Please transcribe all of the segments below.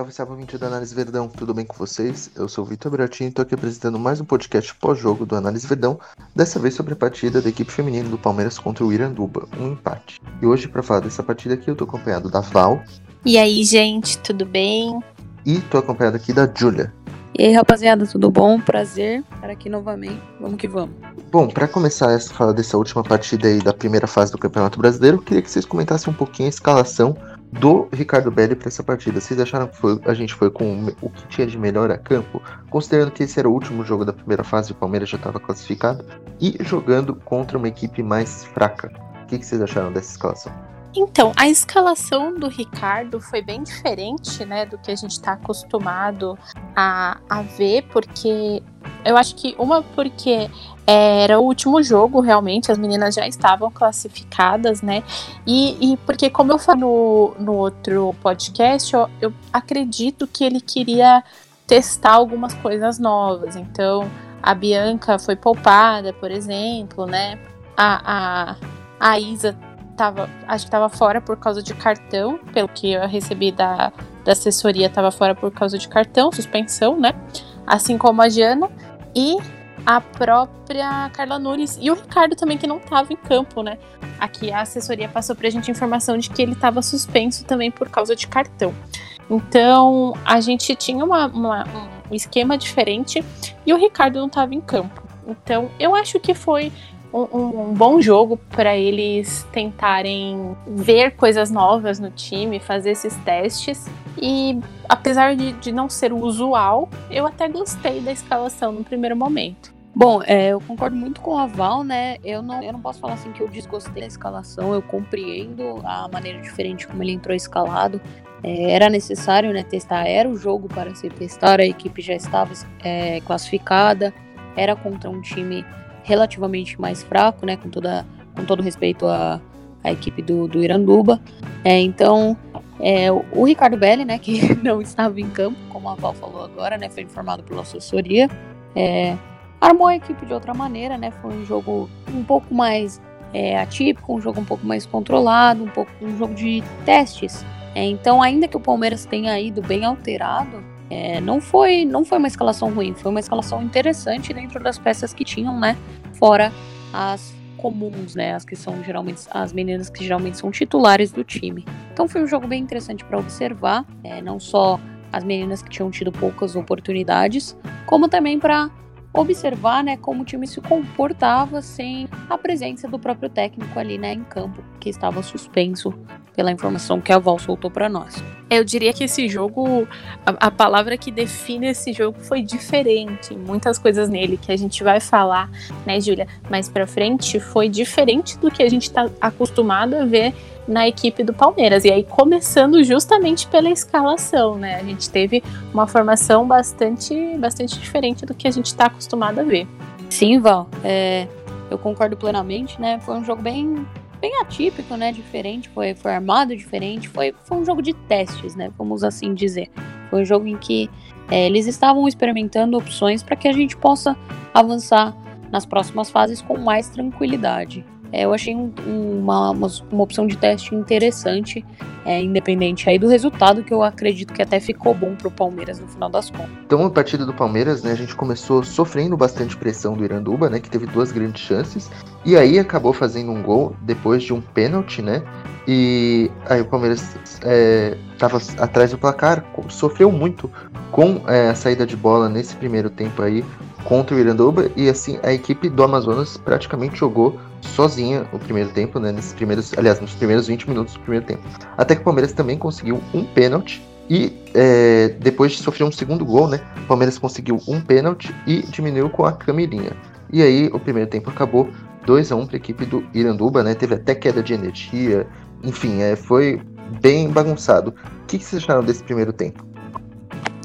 Salve, salve, ouvinte do Análise Verdão, tudo bem com vocês? Eu sou o Vitor Bratinho e estou aqui apresentando mais um podcast pós-jogo do Análise Verdão, dessa vez sobre a partida da equipe feminina do Palmeiras contra o Iranduba, um empate. E hoje, para falar dessa partida aqui, eu estou acompanhado da Val. E aí, gente, tudo bem? E estou acompanhado aqui da Júlia. E aí, rapaziada, tudo bom? Prazer estar aqui novamente. Vamos que vamos. Bom, para começar a falar dessa última partida aí da primeira fase do Campeonato Brasileiro, queria que vocês comentassem um pouquinho a escalação do Ricardo Belli para essa partida. Vocês acharam que foi, a gente foi com o que tinha de melhor a campo? Considerando que esse era o último jogo da primeira fase, o Palmeiras já estava classificado, e jogando contra uma equipe mais fraca. O que, que vocês acharam dessa escalação? Então, a escalação do Ricardo foi bem diferente, né, do que a gente está acostumado a, a ver, porque eu acho que uma porque era o último jogo, realmente, as meninas já estavam classificadas, né? E, e porque, como eu falei no, no outro podcast, eu, eu acredito que ele queria testar algumas coisas novas. Então, a Bianca foi poupada, por exemplo, né? A, a, a Isa tava, acho que estava fora por causa de cartão, pelo que eu recebi da, da assessoria, estava fora por causa de cartão, suspensão, né? Assim como a Jana. E a própria Carla Nunes e o Ricardo também, que não estava em campo, né? Aqui a assessoria passou pra gente informação de que ele estava suspenso também por causa de cartão. Então a gente tinha uma, uma, um esquema diferente e o Ricardo não estava em campo. Então eu acho que foi um, um bom jogo para eles tentarem ver coisas novas no time, fazer esses testes. E apesar de, de não ser o usual, eu até gostei da escalação no primeiro momento. Bom, é, eu concordo muito com a Val, né? Eu não, eu não posso falar assim que eu desgostei da escalação, eu compreendo a maneira diferente como ele entrou escalado. É, era necessário né, testar, era o jogo para se testar, a equipe já estava é, classificada, era contra um time relativamente mais fraco, né? Com, toda, com todo respeito à, à equipe do, do Iranduba. É, então, é, o Ricardo Belli, né? Que não estava em campo, como a Val falou agora, né? Foi informado pela assessoria. É, armou a equipe de outra maneira, né? Foi um jogo um pouco mais é, atípico, um jogo um pouco mais controlado, um pouco um jogo de testes. É, então, ainda que o Palmeiras tenha ido bem alterado, é, não foi não foi uma escalação ruim, foi uma escalação interessante dentro das peças que tinham, né? Fora as comuns, né? As que são geralmente as meninas que geralmente são titulares do time. Então foi um jogo bem interessante para observar, é, não só as meninas que tinham tido poucas oportunidades, como também para observar né, como o time se comportava sem a presença do próprio técnico ali né, em campo, que estava suspenso pela informação que a Val soltou para nós. Eu diria que esse jogo, a, a, palavra que define esse jogo foi diferente. Muitas coisas nele que a gente vai falar, né, Júlia, mais para frente, foi diferente do que a gente está acostumado a ver na equipe do Palmeiras. E aí, começando justamente pela escalação, né? A gente teve uma formação bastante, bastante diferente do que a gente está acostumado a ver. Sim, Val, é, eu concordo plenamente, né? Foi um jogo bem, bem atípico, né? Diferente, foi, foi armado diferente, foi, foi um jogo de testes, né? Vamos assim dizer. Foi um jogo em que é, eles estavam experimentando opções para que a gente possa avançar nas próximas fases com mais tranquilidade. É, eu achei um, uma, uma, opção de teste interessante, é, independente aí do resultado, que eu acredito que até ficou bom pro Palmeiras no final das contas. Então, a partida do Palmeiras, né, a gente começou sofrendo bastante pressão do Iranduba, né, que teve duas grandes chances, e aí acabou fazendo um gol depois de um pênalti, né, e aí o Palmeiras estava é, atrás do placar, sofreu muito com é, a saída de bola nesse primeiro tempo aí, contra o Iranduba e assim a equipe do Amazonas praticamente jogou sozinha o primeiro tempo, né, nesses primeiros, aliás, nos primeiros 20 minutos do primeiro tempo. Até que o Palmeiras também conseguiu um pênalti e é, depois de sofrer um segundo gol, né, o Palmeiras conseguiu um pênalti e diminuiu com a Camilinha. E aí o primeiro tempo acabou 2 a 1 para a equipe do Iranduba, né? Teve até queda de energia, enfim, é, foi bem bagunçado. O que, que vocês acharam desse primeiro tempo?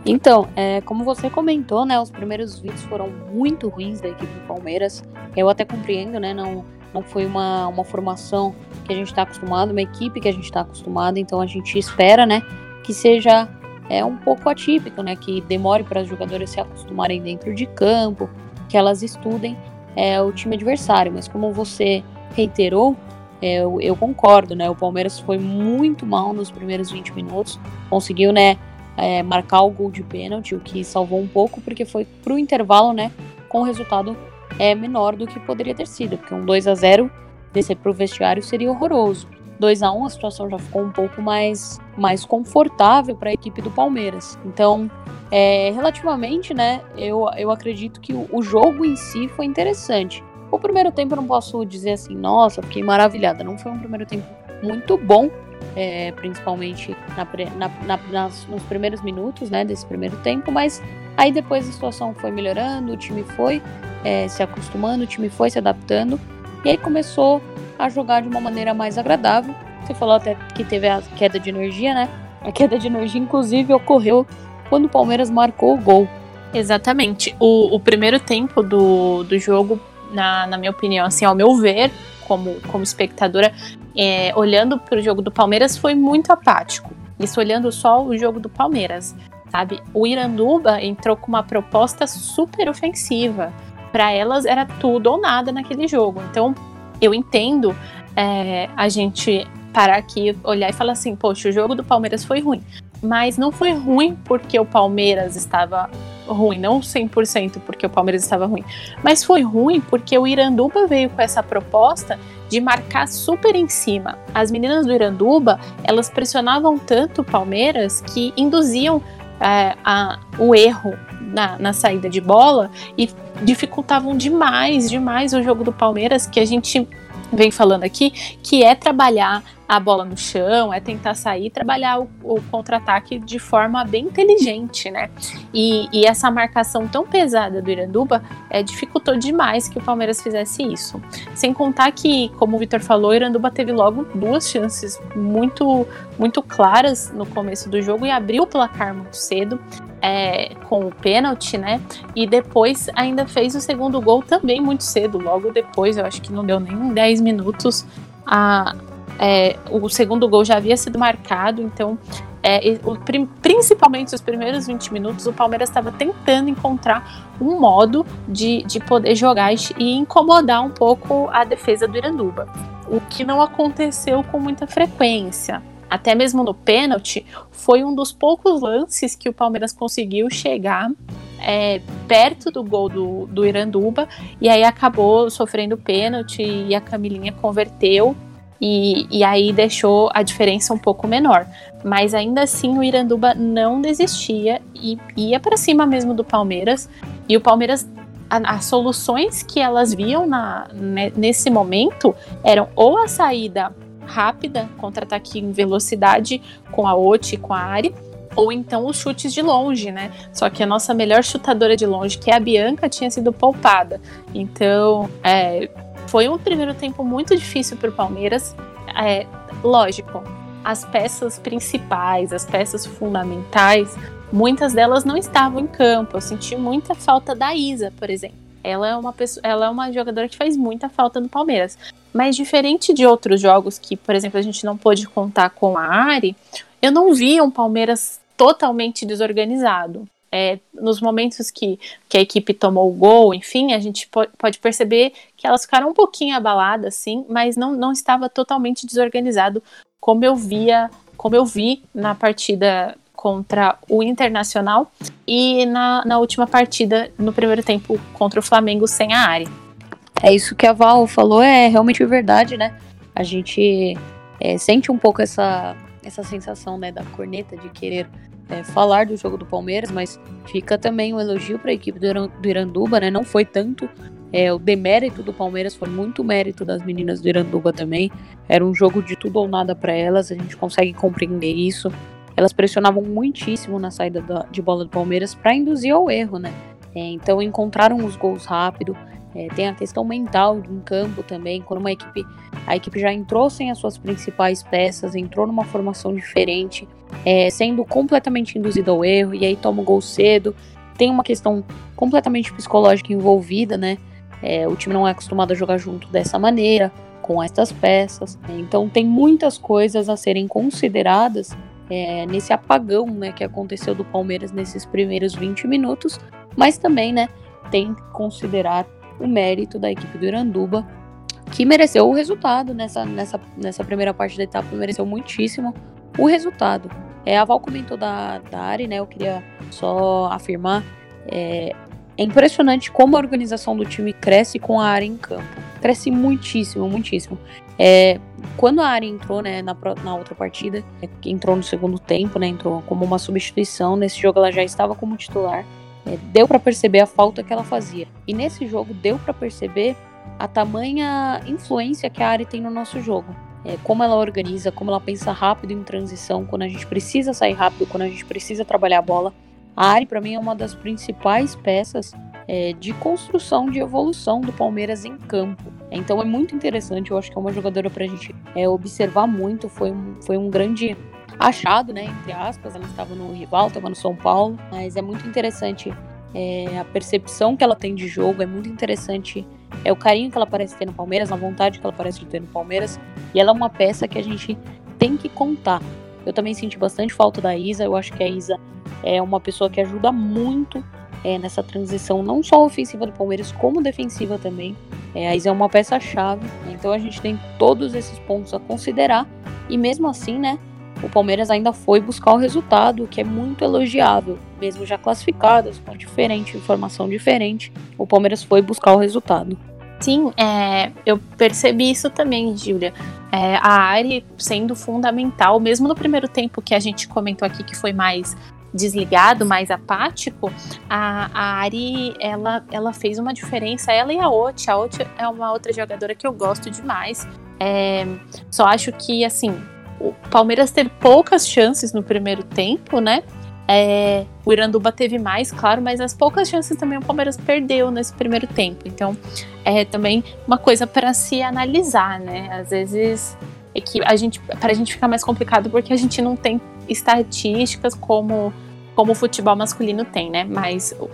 Então, é, como você comentou, né, os primeiros vídeos foram muito ruins da equipe do Palmeiras. Eu até compreendo, né, não, não foi uma, uma formação que a gente está acostumado, uma equipe que a gente está acostumado, então a gente espera, né, que seja é, um pouco atípico, né, que demore para as jogadoras se acostumarem dentro de campo, que elas estudem é, o time adversário. Mas como você reiterou, é, eu, eu concordo, né, o Palmeiras foi muito mal nos primeiros 20 minutos, conseguiu, né, é, marcar o gol de pênalti, o que salvou um pouco, porque foi pro intervalo, né? Com o resultado é, menor do que poderia ter sido, porque um 2 a 0 descer pro vestiário seria horroroso. 2 a 1 a situação já ficou um pouco mais, mais confortável para a equipe do Palmeiras. Então, é, relativamente, né, eu, eu acredito que o, o, jogo em si foi interessante. O primeiro tempo eu não posso dizer assim, nossa, fiquei maravilhada. Não foi um primeiro tempo muito bom, é, principalmente na, na, na, nas, nos primeiros minutos né, desse primeiro tempo, mas aí depois a situação foi melhorando, o time foi é, se acostumando, o time foi se adaptando, e aí começou a jogar de uma maneira mais agradável. Você falou até que teve a queda de energia, né? A queda de energia, inclusive, ocorreu quando o Palmeiras marcou o gol. Exatamente. O, o primeiro tempo do, do jogo, na, na minha opinião, assim, ao meu ver, como, como espectadora, é, olhando para o jogo do Palmeiras, foi muito apático. Isso olhando só o jogo do Palmeiras, sabe? O Iranduba entrou com uma proposta super ofensiva. Para elas era tudo ou nada naquele jogo. Então, eu entendo é, a gente parar aqui, olhar e falar assim: poxa, o jogo do Palmeiras foi ruim. Mas não foi ruim porque o Palmeiras estava ruim, não 100% porque o Palmeiras estava ruim, mas foi ruim porque o Iranduba veio com essa proposta de marcar super em cima. As meninas do Iranduba, elas pressionavam tanto o Palmeiras que induziam é, a, o erro na, na, saída de bola e dificultavam demais, demais o jogo do Palmeiras, que a gente vem falando aqui, que é trabalhar a bola no chão, é tentar sair, trabalhar o, o contra-ataque de forma bem inteligente, né? E, e, essa marcação tão pesada do Iranduba é, dificultou demais que o Palmeiras fizesse isso. Sem contar que, como o Vitor falou, o Iranduba teve logo duas chances muito, muito claras no começo do jogo e abriu o placar muito cedo. É, com o pênalti, né? E depois ainda fez o segundo gol também muito cedo, logo depois, eu acho que não deu nem 10 minutos. A, é, o segundo gol já havia sido marcado, então, é, o, principalmente os primeiros 20 minutos, o Palmeiras estava tentando encontrar um modo de, de poder jogar e incomodar um pouco a defesa do Iranduba, o que não aconteceu com muita frequência. Até mesmo no pênalti, foi um dos poucos lances que o Palmeiras conseguiu chegar é, perto do gol do, do Iranduba e aí acabou sofrendo pênalti e a Camilinha converteu e, e aí deixou a diferença um pouco menor. Mas ainda assim o Iranduba não desistia e ia para cima mesmo do Palmeiras. E o Palmeiras as soluções que elas viam na, nesse momento eram ou a saída rápida, contra-ataque em velocidade com a Oti, com a Ari, ou então os chutes de longe, né? Só que a nossa melhor chutadora de longe, que é a Bianca, tinha sido poupada. Então, é, foi um primeiro tempo muito difícil para o Palmeiras. É, lógico, as peças principais, as peças fundamentais, muitas delas não estavam em campo. Eu senti muita falta da Isa, por exemplo. Ela é uma pessoa, ela é uma jogadora que faz muita falta no Palmeiras. Mas diferente de outros jogos que, por exemplo, a gente não pôde contar com a Ari, eu não vi um Palmeiras totalmente desorganizado é, nos momentos que, que a equipe tomou o gol, enfim, a gente pode perceber que elas ficaram um pouquinho abaladas, sim, mas não, não estava totalmente desorganizado como eu via, como eu vi na partida contra o Internacional e na, na última partida, no primeiro tempo, contra o Flamengo sem a área. É isso que a Val falou, é realmente verdade, né? A gente é, sente um pouco essa, essa sensação né, da corneta de querer é, falar do jogo do Palmeiras, mas fica também um elogio para a equipe do Iranduba, né? Não foi tanto é, o demérito do Palmeiras, foi muito mérito das meninas do Iranduba também. Era um jogo de tudo ou nada para elas, a gente consegue compreender isso. Elas pressionavam muitíssimo na saída da, de bola do Palmeiras para induzir ao erro, né? É, então encontraram os gols rápido. É, tem a questão mental em campo também, quando uma equipe, a equipe já entrou sem as suas principais peças, entrou numa formação diferente, é, sendo completamente induzida ao erro, e aí toma o gol cedo. Tem uma questão completamente psicológica envolvida, né? É, o time não é acostumado a jogar junto dessa maneira, com estas peças. Então tem muitas coisas a serem consideradas é, nesse apagão né, que aconteceu do Palmeiras nesses primeiros 20 minutos, mas também né, tem que considerar o mérito da equipe do Iranduba, que mereceu o resultado nessa, nessa, nessa primeira parte da etapa, mereceu muitíssimo o resultado. É, a Val comentou da, da Ari, né? Eu queria só afirmar. É, é impressionante como a organização do time cresce com a área em campo. Cresce muitíssimo, muitíssimo. É, quando a área entrou né, na, na outra partida, é, entrou no segundo tempo, né, entrou como uma substituição. Nesse jogo ela já estava como titular. É, deu para perceber a falta que ela fazia. E nesse jogo deu para perceber a tamanha influência que a área tem no nosso jogo. É, como ela organiza, como ela pensa rápido em transição, quando a gente precisa sair rápido, quando a gente precisa trabalhar a bola. A Ari, para mim, é uma das principais peças é, de construção, de evolução do Palmeiras em campo. Então é muito interessante, eu acho que é uma jogadora para a gente é, observar muito. Foi um, foi um grande achado, né, entre aspas. Ela estava no rival, estava no São Paulo, mas é muito interessante é, a percepção que ela tem de jogo, é muito interessante é o carinho que ela parece ter no Palmeiras, a vontade que ela parece ter no Palmeiras. E ela é uma peça que a gente tem que contar. Eu também senti bastante falta da Isa, eu acho que a Isa é uma pessoa que ajuda muito é, nessa transição, não só ofensiva do Palmeiras, como defensiva também. É, a Isa é uma peça-chave, então a gente tem todos esses pontos a considerar. E mesmo assim, né, o Palmeiras ainda foi buscar o resultado, que é muito elogiável, mesmo já classificadas, com diferente, informação diferente, o Palmeiras foi buscar o resultado. Sim, é, eu percebi isso também, Júlia. É, a Ari sendo fundamental, mesmo no primeiro tempo que a gente comentou aqui que foi mais desligado, mais apático, a, a Ari, ela, ela fez uma diferença, ela e a Oti. A Oti é uma outra jogadora que eu gosto demais. É, só acho que, assim, o Palmeiras teve poucas chances no primeiro tempo, né? É, o Iranduba teve mais, claro, mas as poucas chances também o Palmeiras perdeu nesse primeiro tempo. Então, é também uma coisa para se analisar, né? Às vezes é que a gente, para a gente ficar mais complicado porque a gente não tem estatísticas como como o futebol masculino tem, né? Mas o,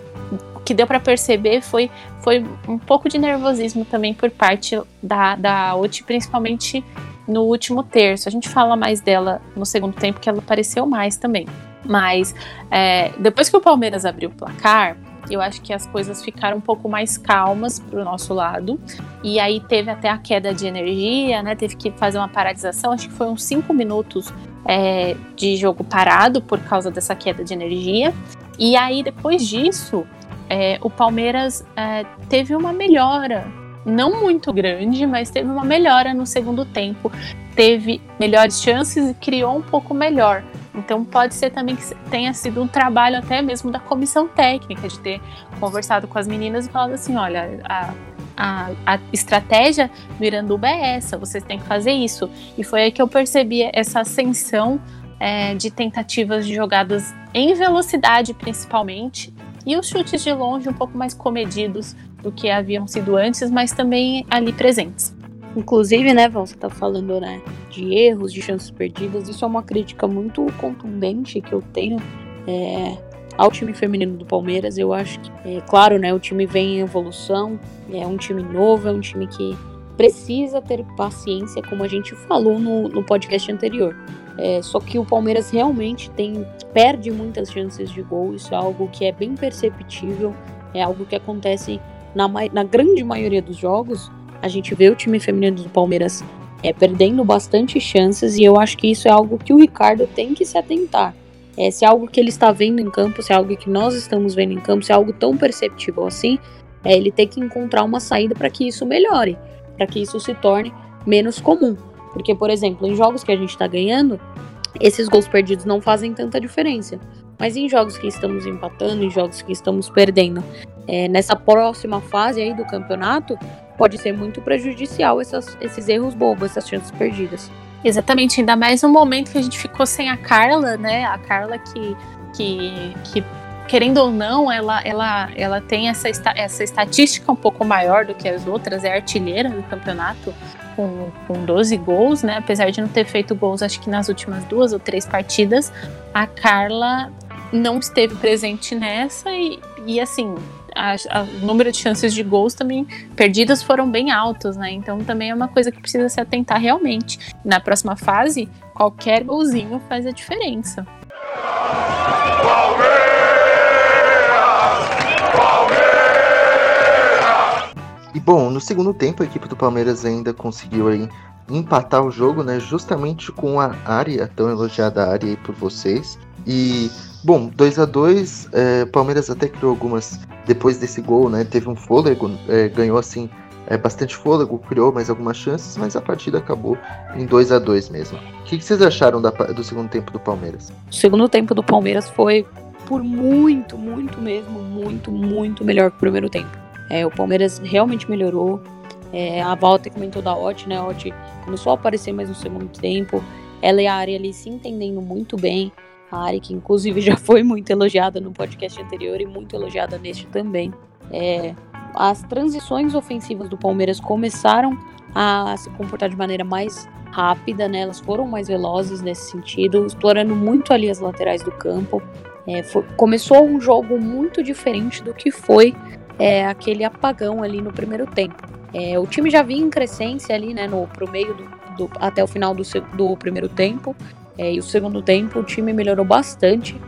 que deu para perceber foi, foi um pouco de nervosismo também por parte da, da OT, principalmente no último terço. A gente fala mais dela no segundo tempo, que ela apareceu mais também. Mas é, depois que o Palmeiras abriu o placar, eu acho que as coisas ficaram um pouco mais calmas para o nosso lado. E aí teve até a queda de energia, né? Teve que fazer uma paralisação, acho que foi uns cinco minutos é, de jogo parado por causa dessa queda de energia. E aí, depois disso, é, o Palmeiras é, teve uma melhora não muito grande, mas teve uma melhora no segundo tempo. Teve melhores chances e criou um pouco melhor. Então pode ser também que tenha sido um trabalho até mesmo da comissão técnica, de ter conversado com as meninas e falado assim, olha, a, a, a estratégia do Iranduba é essa, vocês têm que fazer isso. E foi aí que eu percebi essa ascensão é, de tentativas de jogadas em velocidade principalmente, e os chutes de longe um pouco mais comedidos do que haviam sido antes, mas também ali presentes. Inclusive, né, Val, você tá falando, né, de erros, de chances perdidas. Isso é uma crítica muito contundente que eu tenho é, ao time feminino do Palmeiras. Eu acho que, é claro, né, o time vem em evolução, é um time novo, é um time que precisa ter paciência, como a gente falou no, no podcast anterior. É, só que o Palmeiras realmente tem perde muitas chances de gol. Isso é algo que é bem perceptível, é algo que acontece na, na grande maioria dos jogos, a gente vê o time feminino do Palmeiras é, perdendo bastante chances e eu acho que isso é algo que o Ricardo tem que se atentar. É, se é algo que ele está vendo em campo, se é algo que nós estamos vendo em campo, se é algo tão perceptível assim, é, ele tem que encontrar uma saída para que isso melhore, para que isso se torne menos comum. Porque, por exemplo, em jogos que a gente está ganhando, esses gols perdidos não fazem tanta diferença. Mas em jogos que estamos empatando, em jogos que estamos perdendo, é, nessa próxima fase aí do campeonato, pode ser muito prejudicial essas, esses erros bobos, essas chances perdidas. Exatamente, ainda mais no momento que a gente ficou sem a Carla, né? A Carla que, que, que querendo ou não, ela, ela, ela tem essa, essa estatística um pouco maior do que as outras, é artilheira do campeonato com, com 12 gols, né? Apesar de não ter feito gols, acho que nas últimas duas ou três partidas, a Carla não esteve presente nessa e, e assim, o número de chances de gols também perdidas foram bem altos, né? Então também é uma coisa que precisa se atentar realmente. Na próxima fase, qualquer golzinho faz a diferença. E bom, no segundo tempo a equipe do Palmeiras ainda conseguiu aí empatar o jogo, né? Justamente com a área, tão elogiada área aí por vocês. E, bom, 2 a 2 é, Palmeiras até criou algumas. Depois desse gol, né? Teve um fôlego, é, ganhou assim é, bastante fôlego, criou mais algumas chances, mas a partida acabou em 2 a 2 mesmo. O que, que vocês acharam da, do segundo tempo do Palmeiras? O segundo tempo do Palmeiras foi por muito, muito mesmo, muito, muito melhor que o primeiro tempo. É, o Palmeiras realmente melhorou. É, a Walter comentou da Ot, né? A Ot começou a aparecer mais no segundo tempo. Ela e a Ari ali se entendendo muito bem. A Ari, que inclusive já foi muito elogiada no podcast anterior e muito elogiada neste também. É, as transições ofensivas do Palmeiras começaram a se comportar de maneira mais rápida, né? Elas foram mais velozes nesse sentido, explorando muito ali as laterais do campo. É, foi, começou um jogo muito diferente do que foi é, aquele apagão ali no primeiro tempo. É, o time já vinha em crescência ali, né, no, pro meio do, do até o final do, do primeiro tempo. É, e o segundo tempo o time melhorou bastante.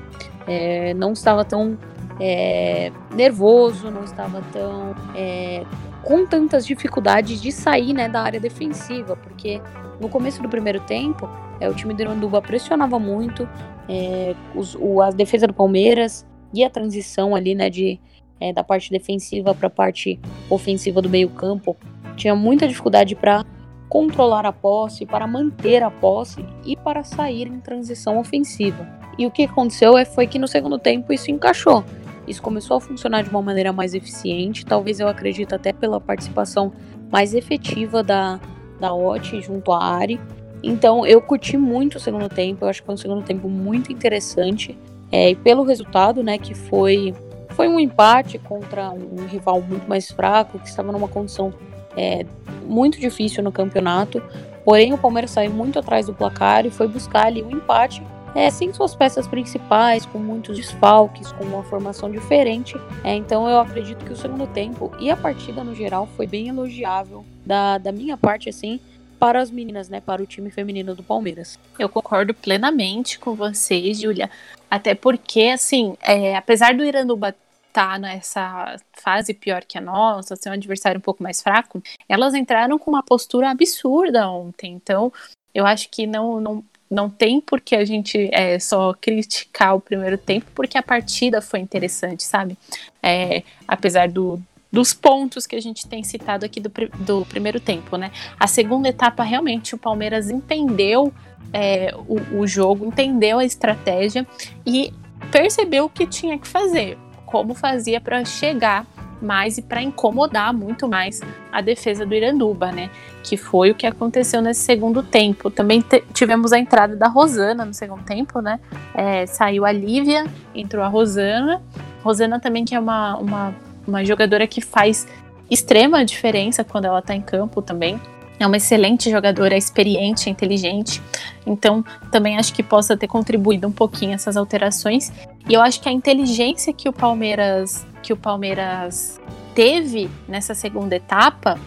É, não estava tão é, nervoso, não estava tão é, com tantas dificuldades de sair né, da área defensiva, porque no começo do primeiro tempo é, o time do Iranduba pressionava muito, é, os, o, a defesa do Palmeiras e a transição ali né, de, é, da parte defensiva para a parte ofensiva do meio campo tinha muita dificuldade para controlar a posse, para manter a posse e para sair em transição ofensiva. E o que aconteceu é, foi que no segundo tempo isso encaixou. Isso começou a funcionar de uma maneira mais eficiente, talvez eu acredito até pela participação mais efetiva da, da OT junto à Ari. Então eu curti muito o segundo tempo, eu acho que foi um segundo tempo muito interessante. É, e pelo resultado, né, que foi, foi um empate contra um rival muito mais fraco, que estava numa condição é, muito difícil no campeonato. Porém, o Palmeiras saiu muito atrás do placar e foi buscar ali o um empate é, sem suas peças principais, com muitos desfalques, com uma formação diferente. É, então eu acredito que o segundo tempo e a partida no geral foi bem elogiável da, da minha parte, assim, para as meninas, né, para o time feminino do Palmeiras. Eu concordo plenamente com você, Júlia. Até porque, assim, é, apesar do Iranduba tá nessa fase pior que a nossa, ser um adversário um pouco mais fraco, elas entraram com uma postura absurda ontem. Então, eu acho que não, não não tem por que a gente é, só criticar o primeiro tempo, porque a partida foi interessante, sabe? É, apesar do, dos pontos que a gente tem citado aqui do, do primeiro tempo, né? A segunda etapa, realmente, o Palmeiras entendeu é, o, o jogo, entendeu a estratégia e percebeu o que tinha que fazer, como fazia para chegar mais e para incomodar muito mais a defesa do Iranduba, né? Que foi o que aconteceu nesse segundo tempo. Também tivemos a entrada da Rosana no segundo tempo, né? É, saiu a Lívia, entrou a Rosana. Rosana também que é uma, uma, uma jogadora que faz extrema diferença quando ela tá em campo também. É uma excelente jogadora, experiente, inteligente. Então, também acho que possa ter contribuído um pouquinho essas alterações. E eu acho que a inteligência que o Palmeiras que o Palmeiras teve nessa segunda etapa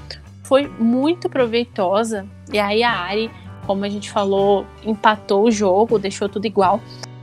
foi muito proveitosa. E aí a Ari, como a gente falou, empatou o jogo, deixou tudo igual.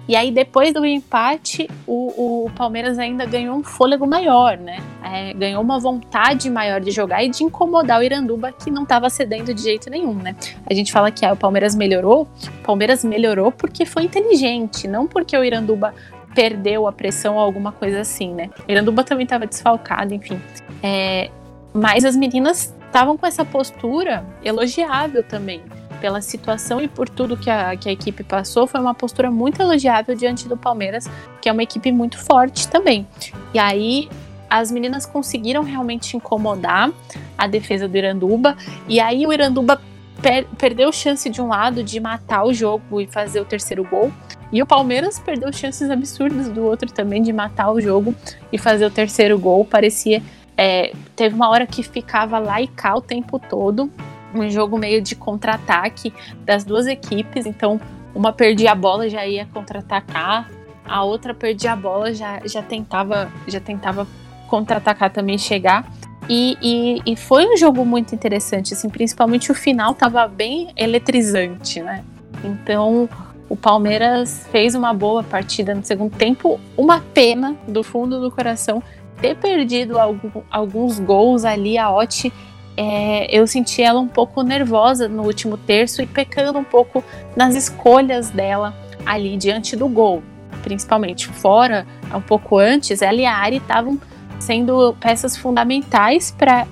E aí, depois do empate, o, o Palmeiras ainda ganhou um fôlego maior, né? É, ganhou uma vontade maior de jogar e de incomodar o Iranduba, que não estava cedendo de jeito nenhum, né? A gente fala que ah, o Palmeiras melhorou. O Palmeiras melhorou porque foi inteligente, não porque o Iranduba perdeu a pressão ou alguma coisa assim, né? Iranduba também estava desfalcado, enfim. É, mas as meninas estavam com essa postura elogiável também. Pela situação e por tudo que a, que a equipe passou, foi uma postura muito elogiável diante do Palmeiras, que é uma equipe muito forte também. E aí as meninas conseguiram realmente incomodar a defesa do Iranduba, e aí o Iranduba per perdeu chance de um lado de matar o jogo e fazer o terceiro gol, e o Palmeiras perdeu chances absurdas do outro também de matar o jogo e fazer o terceiro gol. Parecia. É, teve uma hora que ficava lá e cá o tempo todo. Um jogo meio de contra-ataque das duas equipes. Então, uma perdia a bola, já ia contra-atacar. A outra perdia a bola, já, já tentava, já tentava contra-atacar também chegar. E, e, e, foi um jogo muito interessante, assim, principalmente o final estava bem eletrizante, né? Então, o Palmeiras fez uma boa partida no segundo tempo. Uma pena do fundo do coração ter perdido algum, alguns gols ali, a Oti, é, eu senti ela um pouco nervosa no último terço e pecando um pouco nas escolhas dela ali diante do gol, principalmente fora, um pouco antes, ela e a Ari estavam sendo peças fundamentais para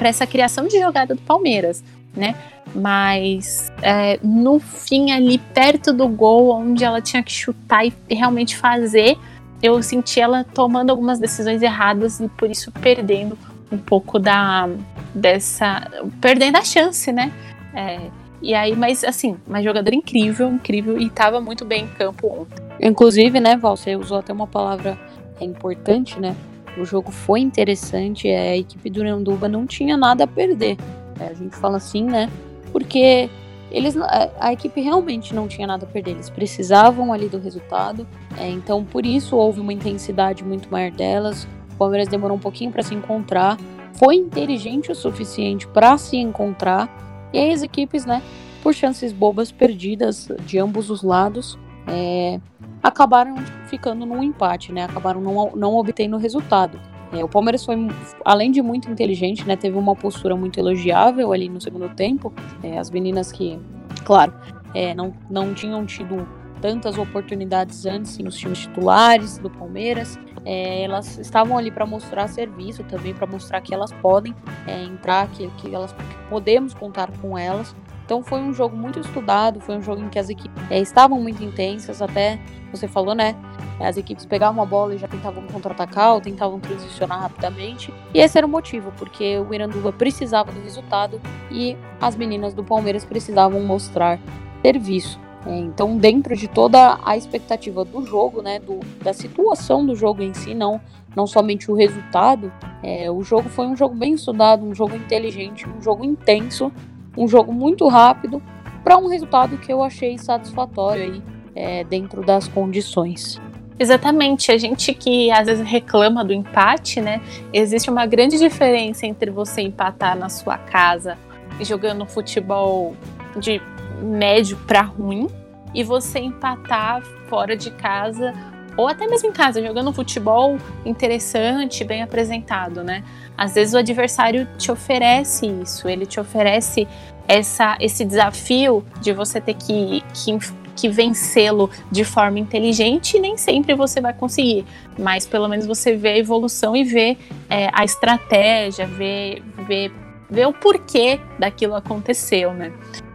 essa criação de jogada do Palmeiras, né? Mas é, no fim, ali perto do gol, onde ela tinha que chutar e realmente fazer, eu senti ela tomando algumas decisões erradas e por isso perdendo um pouco da dessa perdendo a chance, né? É, e aí, mas assim, uma jogadora incrível, incrível e estava muito bem em campo ontem. Inclusive, né, Val, você usou até uma palavra importante, né? O jogo foi interessante, a equipe do Uranduba não tinha nada a perder. É, a gente fala assim, né? Porque eles, a, a, equipe realmente não tinha nada a perder, eles precisavam ali do resultado, é, então por isso houve uma intensidade muito maior delas. O Palmeiras demorou um pouquinho para se encontrar, foi inteligente o suficiente para se encontrar, e aí as equipes, né, por chances bobas perdidas de ambos os lados, é, acabaram ficando num empate, né, acabaram não, não obtendo resultado. É, o Palmeiras foi, além de muito inteligente, né, teve uma postura muito elogiável ali no segundo tempo. É, as meninas que, claro, é, não, não tinham tido tantas oportunidades antes nos times titulares do Palmeiras. É, elas estavam ali para mostrar serviço também, para mostrar que elas podem é, entrar, que, que elas que podemos contar com elas. Então foi um jogo muito estudado, foi um jogo em que as equipes é, estavam muito intensas, até você falou, né? As equipes pegavam a bola e já tentavam contra-atacar ou tentavam transicionar rapidamente. E esse era o motivo, porque o Iranduba precisava do resultado e as meninas do Palmeiras precisavam mostrar serviço. É, então, dentro de toda a expectativa do jogo, né, do, da situação do jogo em si, não, não somente o resultado, é, o jogo foi um jogo bem estudado, um jogo inteligente, um jogo intenso um jogo muito rápido para um resultado que eu achei satisfatório aí é, dentro das condições. Exatamente, a gente que às vezes reclama do empate, né? Existe uma grande diferença entre você empatar na sua casa jogando futebol de médio para ruim e você empatar fora de casa ou até mesmo em casa, jogando um futebol interessante, bem apresentado, né? Às vezes o adversário te oferece isso, ele te oferece essa, esse desafio de você ter que, que, que vencê-lo de forma inteligente e nem sempre você vai conseguir, mas pelo menos você vê a evolução e vê é, a estratégia, vê, vê, vê o porquê daquilo aconteceu, né?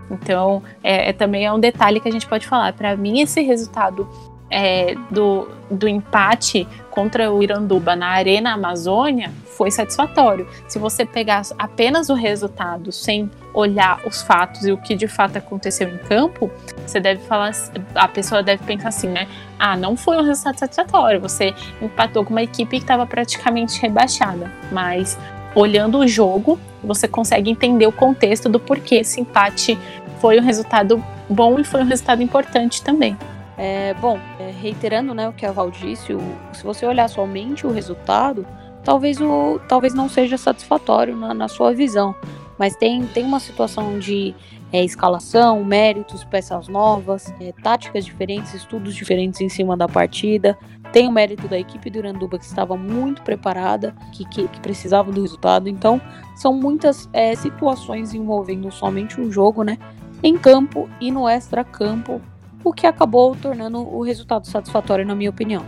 Então, é, é, também é um detalhe que a gente pode falar. Para mim, esse resultado é, do, do empate contra o Iranduba na Arena Amazônia foi satisfatório. Se você pegar apenas o resultado sem olhar os fatos e o que de fato aconteceu em campo, você deve falar, a pessoa deve pensar assim, né? Ah, não foi um resultado satisfatório. Você empatou com uma equipe que estava praticamente rebaixada, mas olhando o jogo, você consegue entender o contexto do porquê esse empate foi um resultado bom e foi um resultado importante também. É, bom, é, reiterando né, o que a Val disse, o, se você olhar somente o resultado, talvez, o, talvez não seja satisfatório na, na sua visão. Mas tem, tem uma situação de é, escalação, méritos, peças novas, é, táticas diferentes, estudos diferentes em cima da partida. Tem o mérito da equipe do Iranduba que estava muito preparada, que, que, que precisava do resultado. Então, são muitas é, situações envolvendo somente o jogo, né? Em campo e no extra-campo, o que acabou tornando o resultado satisfatório, na minha opinião.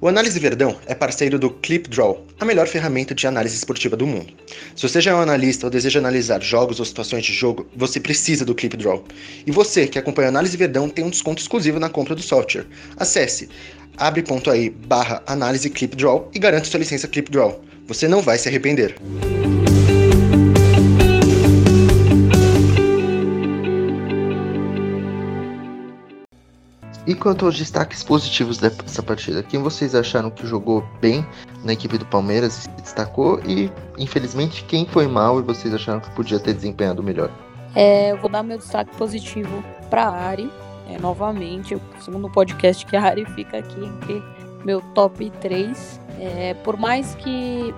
O Análise Verdão é parceiro do ClipDraw, a melhor ferramenta de análise esportiva do mundo. Se você já é um analista ou deseja analisar jogos ou situações de jogo, você precisa do ClipDraw. E você que acompanha a Análise Verdão tem um desconto exclusivo na compra do software. Acesse abre.ai barra análise ClipDraw e garanta sua licença ClipDraw. Você não vai se arrepender. E quanto aos destaques positivos dessa partida, quem vocês acharam que jogou bem na equipe do Palmeiras e se destacou? E, infelizmente, quem foi mal e vocês acharam que podia ter desempenhado melhor? É, eu vou dar meu destaque positivo para a Ari, é, novamente, o segundo podcast que a Ari fica aqui entre meu top 3. É, por mais que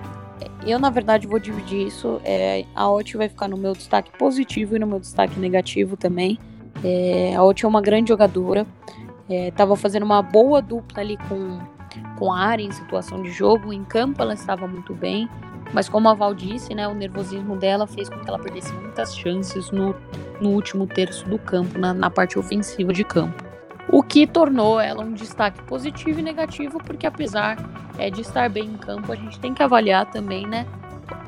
eu, na verdade, vou dividir isso, é, a Oti vai ficar no meu destaque positivo e no meu destaque negativo também. É, a Oti é uma grande jogadora, estava é, fazendo uma boa dupla ali com, com a área em situação de jogo. Em campo ela estava muito bem, mas como a Val disse, né, o nervosismo dela fez com que ela perdesse muitas chances no, no último terço do campo, na, na parte ofensiva de campo. O que tornou ela um destaque positivo e negativo, porque apesar é, de estar bem em campo, a gente tem que avaliar também, né,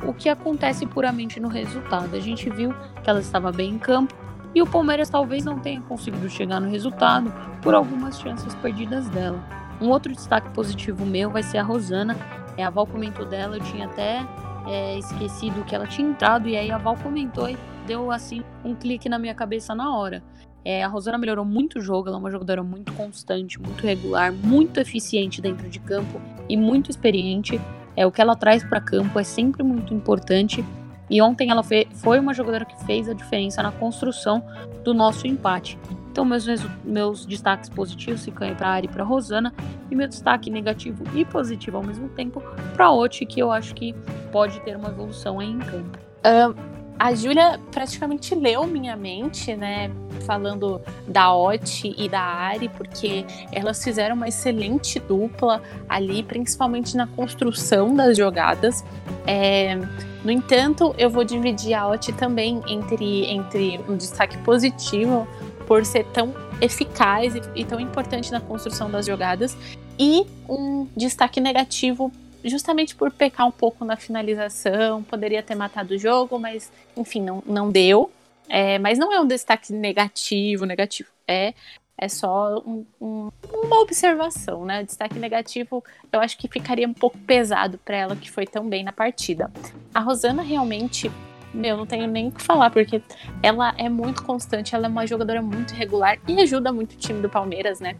o que acontece puramente no resultado. A gente viu que ela estava bem em campo e o Palmeiras talvez não tenha conseguido chegar no resultado por algumas chances perdidas dela. Um outro destaque positivo meu vai ser a Rosana. É, a Val comentou dela, eu tinha até é, esquecido que ela tinha entrado e aí a Val comentou e deu assim um clique na minha cabeça na hora. É, a Rosana melhorou muito o jogo, ela é uma jogadora muito constante, muito regular, muito eficiente dentro de campo e muito experiente. É, o que ela traz para campo é sempre muito importante. E ontem ela foi uma jogadora que fez a diferença na construção do nosso empate. Então, meus, meus destaques positivos ficam para a Ari e para Rosana. E meu destaque negativo e positivo ao mesmo tempo para a Oti, que eu acho que pode ter uma evolução aí em campo. Um, a Júlia praticamente leu minha mente, né? Falando da Ot e da Ari, porque elas fizeram uma excelente dupla ali, principalmente na construção das jogadas. É, no entanto, eu vou dividir a Ot também entre, entre um destaque positivo por ser tão eficaz e, e tão importante na construção das jogadas, e um destaque negativo justamente por pecar um pouco na finalização, poderia ter matado o jogo, mas enfim, não, não deu. É, mas não é um destaque negativo, negativo. É, é só um, um, uma observação, né? O destaque negativo eu acho que ficaria um pouco pesado para ela que foi tão bem na partida. A Rosana realmente meu, não tenho nem o que falar, porque ela é muito constante, ela é uma jogadora muito regular e ajuda muito o time do Palmeiras, né?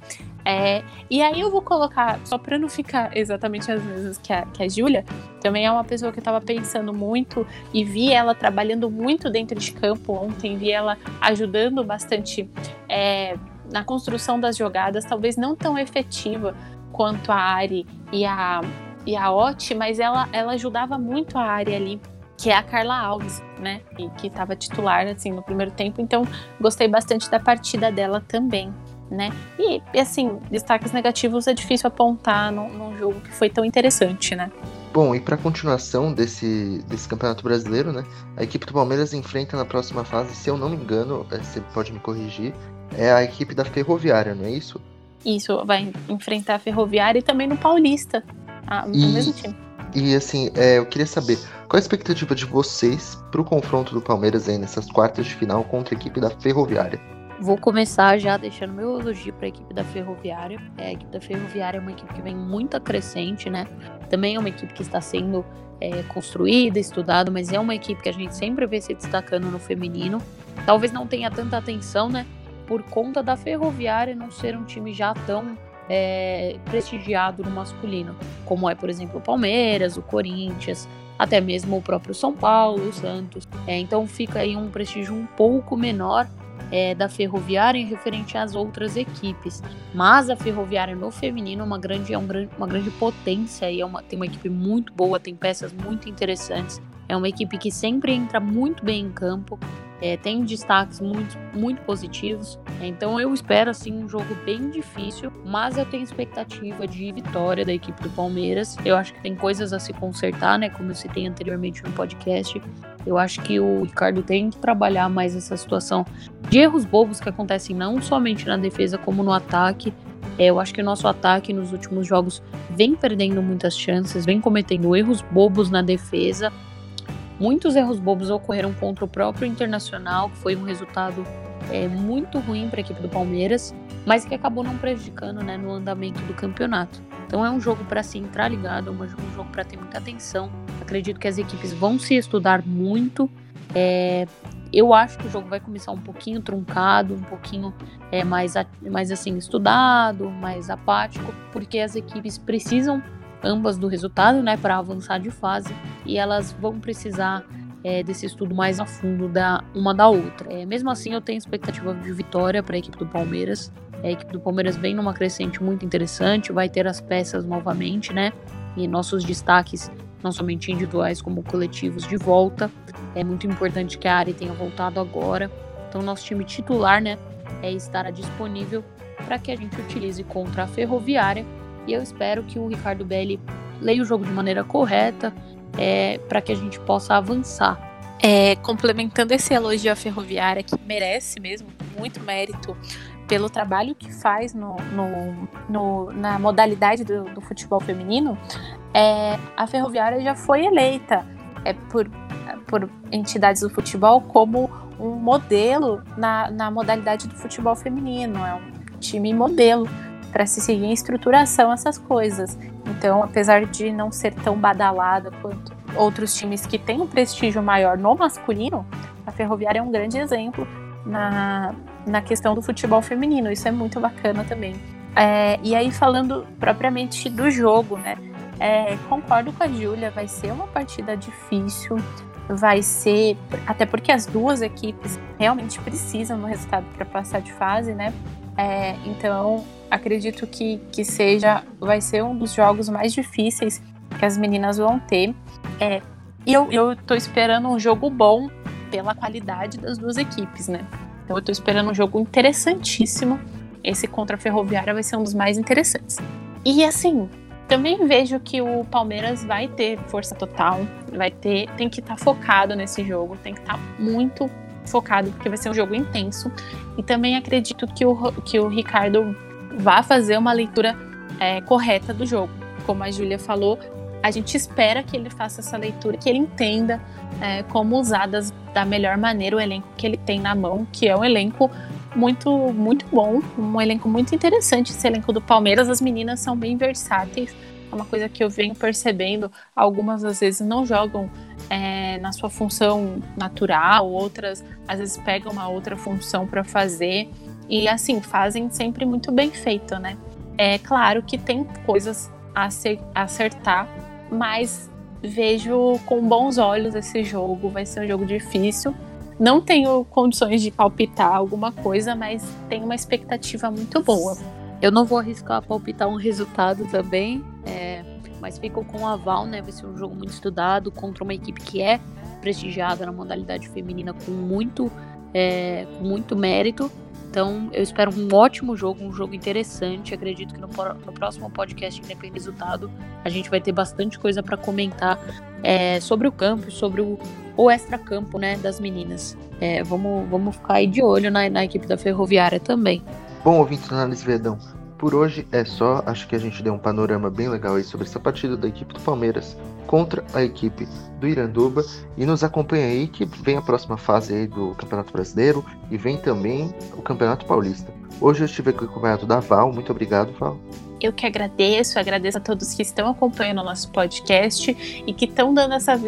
É, e aí eu vou colocar, só pra não ficar exatamente as mesmas que a, que a Júlia, também é uma pessoa que eu tava pensando muito e vi ela trabalhando muito dentro de campo ontem, vi ela ajudando bastante é, na construção das jogadas, talvez não tão efetiva quanto a Ari e a, e a Oti, mas ela, ela ajudava muito a Ari ali que é a Carla Alves, né? E que estava titular assim no primeiro tempo, então gostei bastante da partida dela também, né? E assim, destaques negativos é difícil apontar num, num jogo que foi tão interessante, né? Bom, e para continuação desse, desse Campeonato Brasileiro, né? A equipe do Palmeiras enfrenta na próxima fase, se eu não me engano, é, você pode me corrigir, é a equipe da Ferroviária, não é isso? Isso, vai enfrentar a Ferroviária e também no Paulista, a, e... o mesmo time. E assim, é, eu queria saber qual a expectativa de vocês para o confronto do Palmeiras aí nessas quartas de final contra a equipe da Ferroviária. Vou começar já deixando meu elogio para a equipe da Ferroviária. É, a equipe da Ferroviária é uma equipe que vem muito crescente, né? Também é uma equipe que está sendo é, construída, estudada, mas é uma equipe que a gente sempre vê se destacando no feminino. Talvez não tenha tanta atenção, né? Por conta da Ferroviária não ser um time já tão é, prestigiado no masculino, como é, por exemplo, o Palmeiras, o Corinthians, até mesmo o próprio São Paulo, o Santos. É, então fica aí um prestígio um pouco menor é, da Ferroviária em referente às outras equipes. Mas a Ferroviária no feminino é uma grande, é um, uma grande potência e é uma, tem uma equipe muito boa, tem peças muito interessantes. É uma equipe que sempre entra muito bem em campo, é, tem destaques muito, muito positivos. Então eu espero assim um jogo bem difícil, mas eu tenho expectativa de vitória da equipe do Palmeiras. Eu acho que tem coisas a se consertar, né? Como eu citei anteriormente no podcast. Eu acho que o Ricardo tem que trabalhar mais essa situação de erros bobos que acontecem não somente na defesa como no ataque. É, eu acho que o nosso ataque nos últimos jogos vem perdendo muitas chances, vem cometendo erros bobos na defesa. Muitos erros bobos ocorreram contra o próprio Internacional, que foi um resultado é, muito ruim para a equipe do Palmeiras, mas que acabou não prejudicando né, no andamento do campeonato. Então é um jogo para se entrar ligado, é um jogo para ter muita atenção. Acredito que as equipes vão se estudar muito. É, eu acho que o jogo vai começar um pouquinho truncado, um pouquinho é, mais, mais assim estudado, mais apático, porque as equipes precisam ambas do resultado, né, para avançar de fase, e elas vão precisar é, desse estudo mais a fundo da uma da outra. É, mesmo assim, eu tenho expectativa de vitória para a equipe do Palmeiras. A equipe do Palmeiras vem numa crescente muito interessante, vai ter as peças novamente, né? E nossos destaques, não somente individuais como coletivos, de volta. É muito importante que a área tenha voltado agora. Então, nosso time titular, né, é, estará disponível para que a gente utilize contra a Ferroviária. E eu espero que o Ricardo Belli leia o jogo de maneira correta é, para que a gente possa avançar. É, complementando esse elogio à Ferroviária, que merece mesmo muito mérito pelo trabalho que faz no, no, no na modalidade do, do futebol feminino, é, a Ferroviária já foi eleita é, por, por entidades do futebol como um modelo na, na modalidade do futebol feminino. É um time modelo para se seguir em estruturação essas coisas. Então, apesar de não ser tão badalada quanto outros times que têm um prestígio maior no masculino, a Ferroviária é um grande exemplo na, na questão do futebol feminino. Isso é muito bacana também. É, e aí, falando propriamente do jogo, né? É, concordo com a Júlia, vai ser uma partida difícil, vai ser. Até porque as duas equipes realmente precisam do resultado para passar de fase, né? É, então, acredito que, que seja. Vai ser um dos jogos mais difíceis que as meninas vão ter. É, e eu, eu tô esperando um jogo bom pela qualidade das duas equipes, né? Então eu tô esperando um jogo interessantíssimo. Esse contra a Ferroviária vai ser um dos mais interessantes. E assim, também vejo que o Palmeiras vai ter força total, vai ter, tem que estar tá focado nesse jogo, tem que estar tá muito focado, porque vai ser um jogo intenso. E também acredito que o, que o Ricardo vá fazer uma leitura é, correta do jogo. Como a Júlia falou, a gente espera que ele faça essa leitura, que ele entenda é, como usar das, da melhor maneira o elenco que ele tem na mão, que é um elenco muito, muito bom, um elenco muito interessante esse elenco do Palmeiras. As meninas são bem versáteis, é uma coisa que eu venho percebendo. Algumas às vezes não jogam é, na sua função natural, outras às vezes pegam uma outra função para fazer e assim fazem sempre muito bem feito, né? É claro que tem coisas a acertar, mas vejo com bons olhos esse jogo. Vai ser um jogo difícil não tenho condições de palpitar alguma coisa, mas tenho uma expectativa muito boa. Eu não vou arriscar palpitar um resultado também, é, mas fico com o aval, né? Vai ser um jogo muito estudado contra uma equipe que é prestigiada na modalidade feminina com muito, é, com muito mérito. Então, eu espero um ótimo jogo, um jogo interessante. Acredito que no, no próximo podcast, independente do resultado, a gente vai ter bastante coisa para comentar é, sobre o campo, sobre o, o extra-campo né, das meninas. É, vamos, vamos ficar aí de olho na, na equipe da Ferroviária também. Bom, ouvinte do Análise Verdão, por hoje é só. Acho que a gente deu um panorama bem legal aí sobre essa partida da equipe do Palmeiras contra a equipe do Iranduba. E nos acompanha aí que vem a próxima fase aí do Campeonato Brasileiro e vem também o Campeonato Paulista. Hoje eu estive acompanhado da Val. Muito obrigado, Val. Eu que agradeço, agradeço a todos que estão acompanhando o nosso podcast e que estão dando essa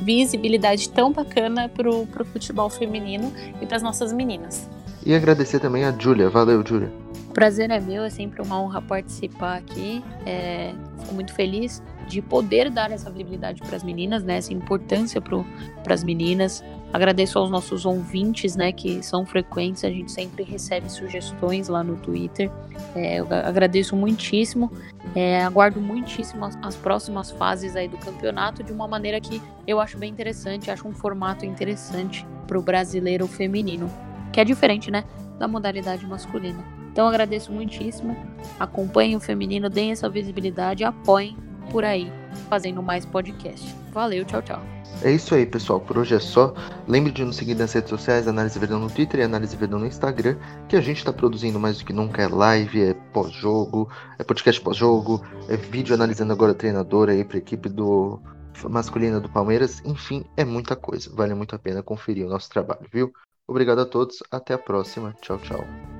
visibilidade tão bacana para o futebol feminino e para as nossas meninas. E agradecer também a Júlia. Valeu, Júlia. Prazer é meu, é sempre uma honra participar aqui. É, fico muito feliz de poder dar essa visibilidade para as meninas, né? Essa importância para as meninas. Agradeço aos nossos ouvintes, né? Que são frequentes. A gente sempre recebe sugestões lá no Twitter. É, eu agradeço muitíssimo. É, aguardo muitíssimo as, as, próximas fases aí do campeonato de uma maneira que eu acho bem interessante. Acho um formato interessante para o brasileiro feminino, que é diferente, né? Da modalidade masculina. Então agradeço muitíssimo. Acompanhem o feminino, deem essa visibilidade, apoiem por aí fazendo mais podcast. Valeu, tchau, tchau. É isso aí, pessoal. Por hoje é só. Lembre de nos seguir nas redes sociais, Análise Verdão no Twitter e Análise Verdão no Instagram, que a gente está produzindo mais do que nunca. É live, é pós-jogo, é podcast pós-jogo, é vídeo analisando agora a treinadora aí para a equipe do masculina do Palmeiras. Enfim, é muita coisa. Vale muito a pena conferir o nosso trabalho, viu? Obrigado a todos. Até a próxima. Tchau, tchau.